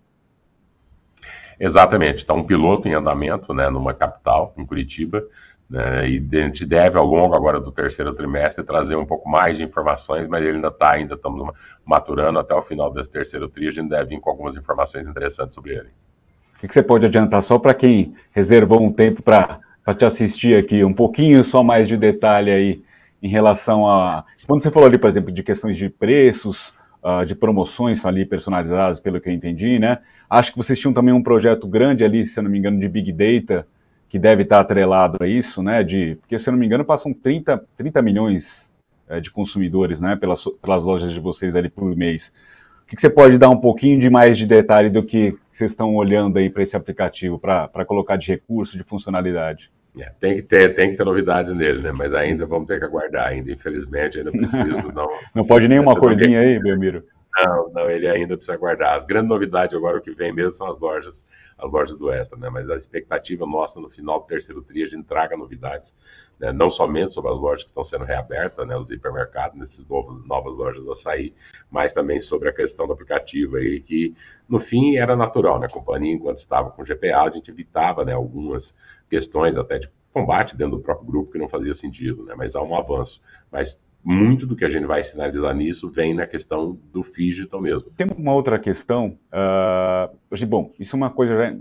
Exatamente. Está um piloto em andamento, né, numa capital, em Curitiba, né, e a gente deve, ao longo agora do terceiro trimestre, trazer um pouco mais de informações, mas ele ainda está, ainda estamos maturando até o final desse terceiro tri, a gente deve vir com algumas informações interessantes sobre ele. O que você pode adiantar só para quem reservou um tempo para te assistir aqui, um pouquinho só mais de detalhe aí em relação a. Quando você falou ali, por exemplo, de questões de preços, uh, de promoções ali personalizadas, pelo que eu entendi, né? Acho que vocês tinham também um projeto grande ali, se eu não me engano, de Big Data, que deve estar atrelado a isso, né? De, porque, se eu não me engano, passam 30, 30 milhões é, de consumidores, né? Pelas, pelas lojas de vocês ali por mês. O que, que você pode dar um pouquinho de mais de detalhe do que vocês estão olhando aí para esse aplicativo, para colocar de recurso, de funcionalidade? É, tem que ter, tem que ter novidades nele, né? Mas ainda vamos ter que aguardar ainda. Infelizmente, ainda preciso [laughs] não. não pode nenhuma coisinha aí, Belmiro. Não, não, ele ainda precisa aguardar. As grandes novidades agora o que vem mesmo são as lojas, as lojas do Extra, né? Mas a expectativa nossa no final do terceiro tri, a gente traga novidades, né? não somente sobre as lojas que estão sendo reabertas, né? Os hipermercados, nesses novos, novas lojas do açaí, mas também sobre a questão do aplicativo aí, que no fim era natural, né? A companhia, enquanto estava com GPA, a gente evitava, né? Algumas questões até de combate dentro do próprio grupo que não fazia sentido, né? Mas há um avanço. Mas muito do que a gente vai sinalizar nisso vem na questão do digital mesmo. Tem uma outra questão, uh, bom, isso é uma coisa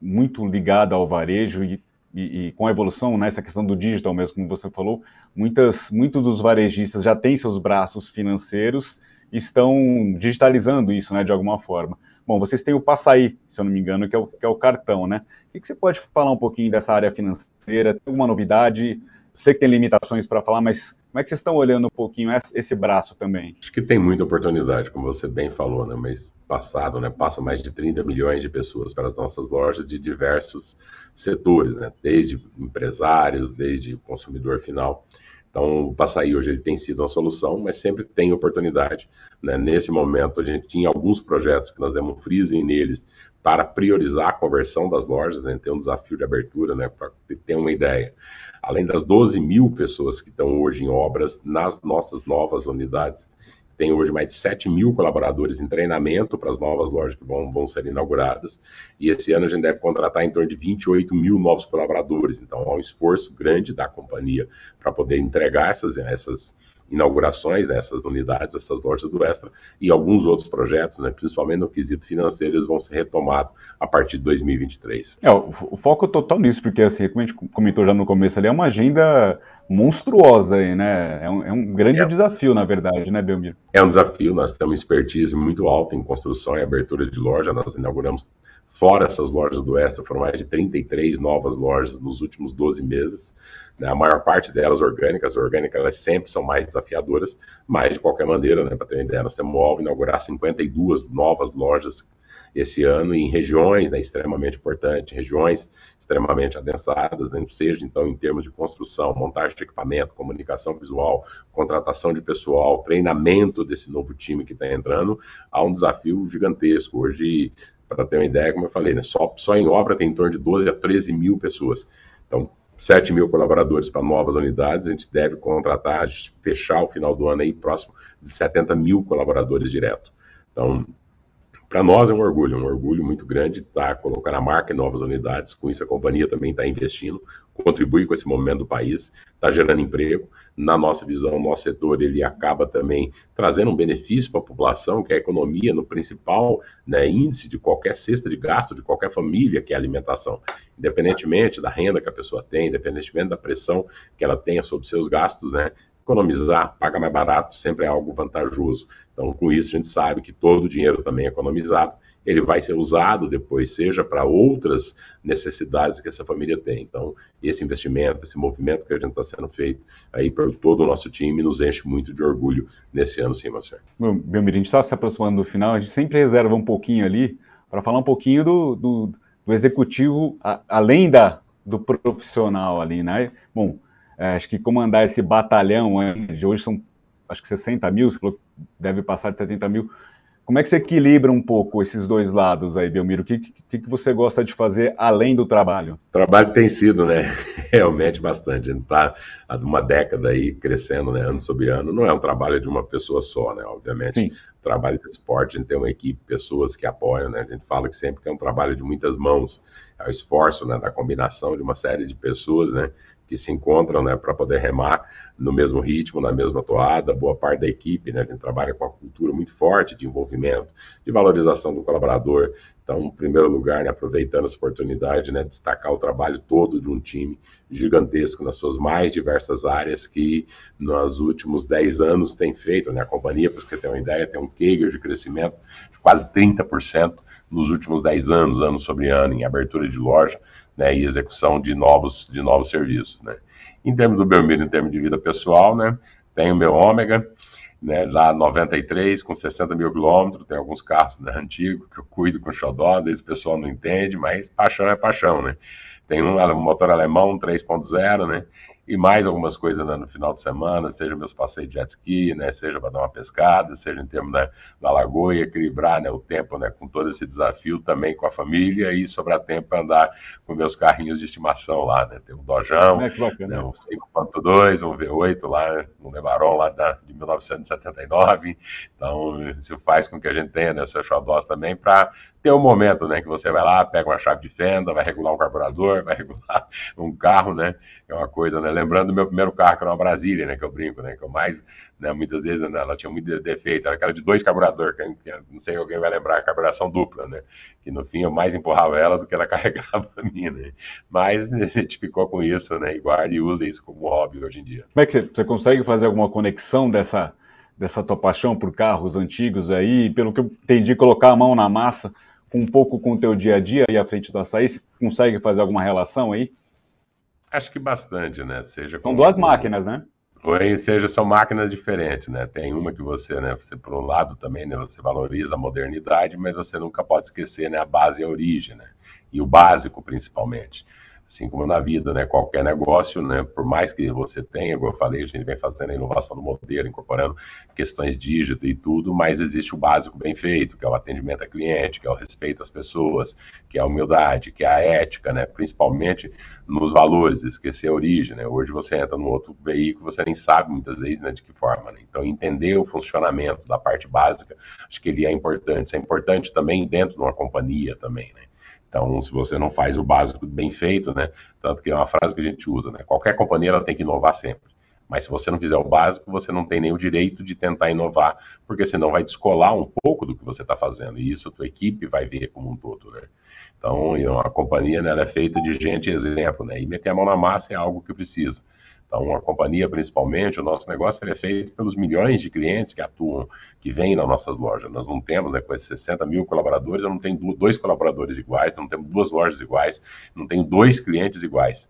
muito ligada ao varejo e, e, e, com a evolução nessa questão do digital mesmo, como você falou, muitas, muitos dos varejistas já têm seus braços financeiros e estão digitalizando isso, né, de alguma forma. Bom, vocês têm o Passaí, se eu não me engano, que é o, que é o cartão, né? O que, que você pode falar um pouquinho dessa área financeira? Tem alguma novidade? sei que tem limitações para falar, mas como é que vocês estão olhando um pouquinho esse braço também? Acho que tem muita oportunidade, como você bem falou, né? Mês passado, né? Passa mais de 30 milhões de pessoas para as nossas lojas de diversos setores, né? Desde empresários, desde consumidor final. Então, o Passaí hoje ele tem sido uma solução, mas sempre tem oportunidade. Né? Nesse momento, a gente tinha alguns projetos que nós demos um freezing neles para priorizar a conversão das lojas, né? tem um desafio de abertura, né? para ter uma ideia além das 12 mil pessoas que estão hoje em obras nas nossas novas unidades. Tem hoje mais de 7 mil colaboradores em treinamento para as novas lojas que vão, vão ser inauguradas. E esse ano a gente deve contratar em torno de 28 mil novos colaboradores. Então, há um esforço grande da companhia para poder entregar essas, essas inaugurações né, unidades, essas lojas do Extra e alguns outros projetos, né, principalmente no quesito financeiro, eles vão ser retomados a partir de 2023. É, o, o foco total nisso, porque assim, como a gente comentou já no começo ali, é uma agenda monstruosa aí, né? É um, é um grande é. desafio, na verdade, né, Belmiro? É um desafio, nós temos expertise muito alta em construção e abertura de loja, nós inauguramos Fora essas lojas do Extra, foram mais de 33 novas lojas nos últimos 12 meses. Né? A maior parte delas orgânicas. Orgânicas elas sempre são mais desafiadoras, mas de qualquer maneira, né, para ter uma ideia, nós temos o alvo inaugurar 52 novas lojas esse ano em regiões né, extremamente importantes, regiões extremamente adensadas, né, seja então em termos de construção, montagem de equipamento, comunicação visual, contratação de pessoal, treinamento desse novo time que está entrando, há um desafio gigantesco. Hoje para ter uma ideia, como eu falei, né, só, só em obra tem em torno de 12 a 13 mil pessoas. Então, 7 mil colaboradores para novas unidades, a gente deve contratar, fechar o final do ano aí próximo de 70 mil colaboradores direto. Então, para nós é um orgulho, um orgulho muito grande estar tá, colocando a marca em novas unidades. Com isso, a companhia também está investindo, contribui com esse momento do país, está gerando emprego. Na nossa visão, o nosso setor ele acaba também trazendo um benefício para a população, que é a economia no principal né, índice de qualquer cesta de gasto de qualquer família, que é a alimentação. Independentemente da renda que a pessoa tem, independentemente da pressão que ela tenha sobre seus gastos, né, economizar, pagar mais barato, sempre é algo vantajoso. Então, com isso, a gente sabe que todo o dinheiro também economizado, ele vai ser usado depois, seja para outras necessidades que essa família tem. Então, esse investimento, esse movimento que a gente está sendo feito aí por todo o nosso time, nos enche muito de orgulho nesse ano, sim, Marcelo. Meu, meu a gente está se aproximando do final, a gente sempre reserva um pouquinho ali para falar um pouquinho do, do, do executivo, a, além da, do profissional ali, né? Bom, é, acho que comandar esse batalhão, de hoje são acho que 60 mil, você falou que deve passar de 70 mil. Como é que você equilibra um pouco esses dois lados aí, Belmiro? O que, que, que você gosta de fazer além do trabalho? O trabalho tem sido, né, [laughs] realmente bastante. A gente está há uma década aí crescendo, né, ano sobre ano. Não é um trabalho de uma pessoa só, né, obviamente. Sim. O trabalho de esporte, a gente tem uma equipe, pessoas que apoiam, né, a gente fala que sempre que é um trabalho de muitas mãos. É o esforço, né, da combinação de uma série de pessoas, né, que se encontram né, para poder remar no mesmo ritmo, na mesma toada. Boa parte da equipe, né, a gente trabalha com uma cultura muito forte de envolvimento, de valorização do colaborador. Então, em primeiro lugar, né, aproveitando essa oportunidade, né, destacar o trabalho todo de um time gigantesco nas suas mais diversas áreas que nos últimos 10 anos tem feito. Né, a companhia, para você ter uma ideia, tem um CAGR de crescimento de quase 30% nos últimos 10 anos, ano sobre ano, em abertura de loja né, e execução de novos, de novos serviços. Né. Em termos do Belmiro, em termos de vida pessoal, né, tem o meu ômega, né, lá 93, com 60 mil quilômetros, tem alguns carros né, antigos que eu cuido com xodó, às vezes o pessoal não entende, mas paixão é paixão, né. Tem um, um motor alemão 3.0, né, e mais algumas coisas né, no final de semana, seja meus passeios de jet ski, né, seja para dar uma pescada, seja em termos né, da lagoa e equilibrar né, o tempo né, com todo esse desafio também com a família e sobrar tempo para andar com meus carrinhos de estimação lá, né, tem um Dojão, é, né, um 5.2, um V8 lá, um Lebaron lá da, de 1979, então isso faz com que a gente tenha né, seu xodós também para ter um momento, né, que você vai lá, pega uma chave de fenda, vai regular um carburador, [laughs] vai regular um carro, né, é uma coisa, né, lembrando do meu primeiro carro, que era uma Brasília, né, que eu brinco, né, que eu mais, né, muitas vezes, né, ela tinha muito defeito, era aquela de dois carburadores, que, não sei, alguém vai lembrar, carburação dupla, né, que no fim eu mais empurrava ela do que ela [laughs] carregava a mim, né, mas a gente ficou com isso, né, e guarda e usa isso como hobby hoje em dia. Como é que você, você consegue fazer alguma conexão dessa, dessa tua paixão por carros antigos aí, pelo que eu entendi, colocar a mão na massa, um pouco com o teu dia a dia aí à frente do açaí, você consegue fazer alguma relação aí? Acho que bastante, né? Seja são duas máquinas, né? Ou seja, são máquinas diferentes, né? Tem uma que você, né? Você por um lado também, né? Você valoriza a modernidade, mas você nunca pode esquecer, né? A base e a origem, né? E o básico, principalmente assim como na vida, né? Qualquer negócio, né? Por mais que você tenha, como eu falei, a gente vem fazendo a inovação do modelo, incorporando questões dígito e tudo, mas existe o básico bem feito, que é o atendimento a cliente, que é o respeito às pessoas, que é a humildade, que é a ética, né? Principalmente nos valores, esquecer a origem, né? Hoje você entra num outro veículo, você nem sabe muitas vezes, né? De que forma, né? Então entender o funcionamento da parte básica, acho que ele é importante. Isso é importante também dentro de uma companhia também, né? Então, se você não faz o básico bem feito, né? Tanto que é uma frase que a gente usa, né? Qualquer companhia ela tem que inovar sempre. Mas se você não fizer o básico, você não tem nem o direito de tentar inovar, porque senão vai descolar um pouco do que você está fazendo. E isso a tua equipe vai ver como um todo, né? Então, a companhia né, é feita de gente exemplo, né? E meter a mão na massa é algo que precisa. Então, a companhia, principalmente, o nosso negócio é feito pelos milhões de clientes que atuam, que vêm nas nossas lojas. Nós não temos, né, com esses 60 mil colaboradores, eu não tenho dois colaboradores iguais, não tenho duas lojas iguais, não tenho dois clientes iguais.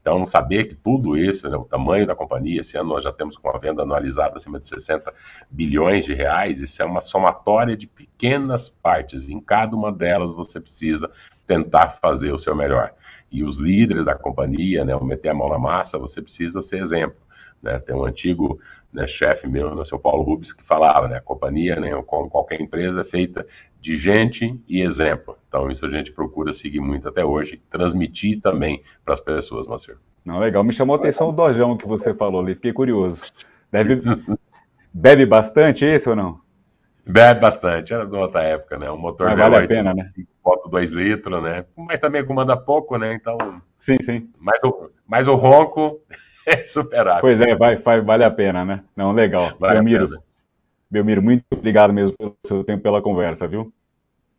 Então, saber que tudo isso, né, o tamanho da companhia, esse ano nós já temos com a venda anualizada acima de 60 bilhões de reais, isso é uma somatória de pequenas partes, em cada uma delas você precisa tentar fazer o seu melhor e os líderes da companhia, né, meter a mão na massa, você precisa ser exemplo. Né? Tem um antigo né, chefe meu, no seu Paulo Rubens, que falava, né, a companhia, né, como qualquer empresa, é feita de gente e exemplo. Então isso a gente procura seguir muito até hoje, transmitir também para as pessoas, Marcelo. Não, legal. Me chamou a atenção o dojão que você falou ali, fiquei curioso. Deve... [laughs] Bebe bastante esse ou não? Bebe bastante, era de outra época, né? Um motor Mas vale a pena, né? Bota 2 litros, né? Mas também comanda pouco, né? Então. Sim, sim. Mas o, mas o ronco [laughs] é superável. Pois é, vai, vai, vale a pena, né? Não, legal. Vale Belmiro, Belmiro, muito obrigado mesmo pelo seu tempo pela conversa, viu?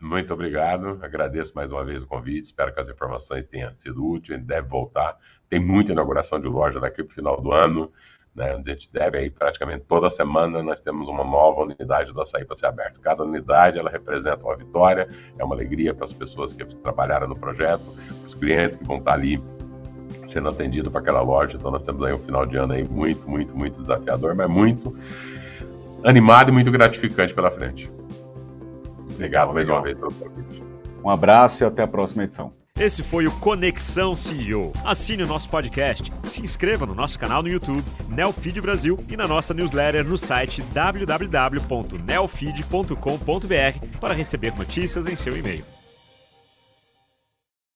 Muito obrigado, agradeço mais uma vez o convite, espero que as informações tenham sido úteis, deve voltar. Tem muita inauguração de loja daqui para o final do ano. Né? A gente deve aí praticamente toda semana nós temos uma nova unidade do açaí para ser aberto. Cada unidade ela representa uma vitória, é uma alegria para as pessoas que trabalharam no projeto, para os clientes que vão estar ali sendo atendidos para aquela loja. Então nós temos aí um final de ano aí muito, muito, muito desafiador, mas muito animado e muito gratificante pela frente. Obrigado mais uma vez pelo convite. Um abraço e até a próxima edição. Esse foi o Conexão CEO. Assine o nosso podcast, se inscreva no nosso canal no YouTube, Neofeed Brasil, e na nossa newsletter no site www.neofeed.com.br para receber notícias em seu e-mail.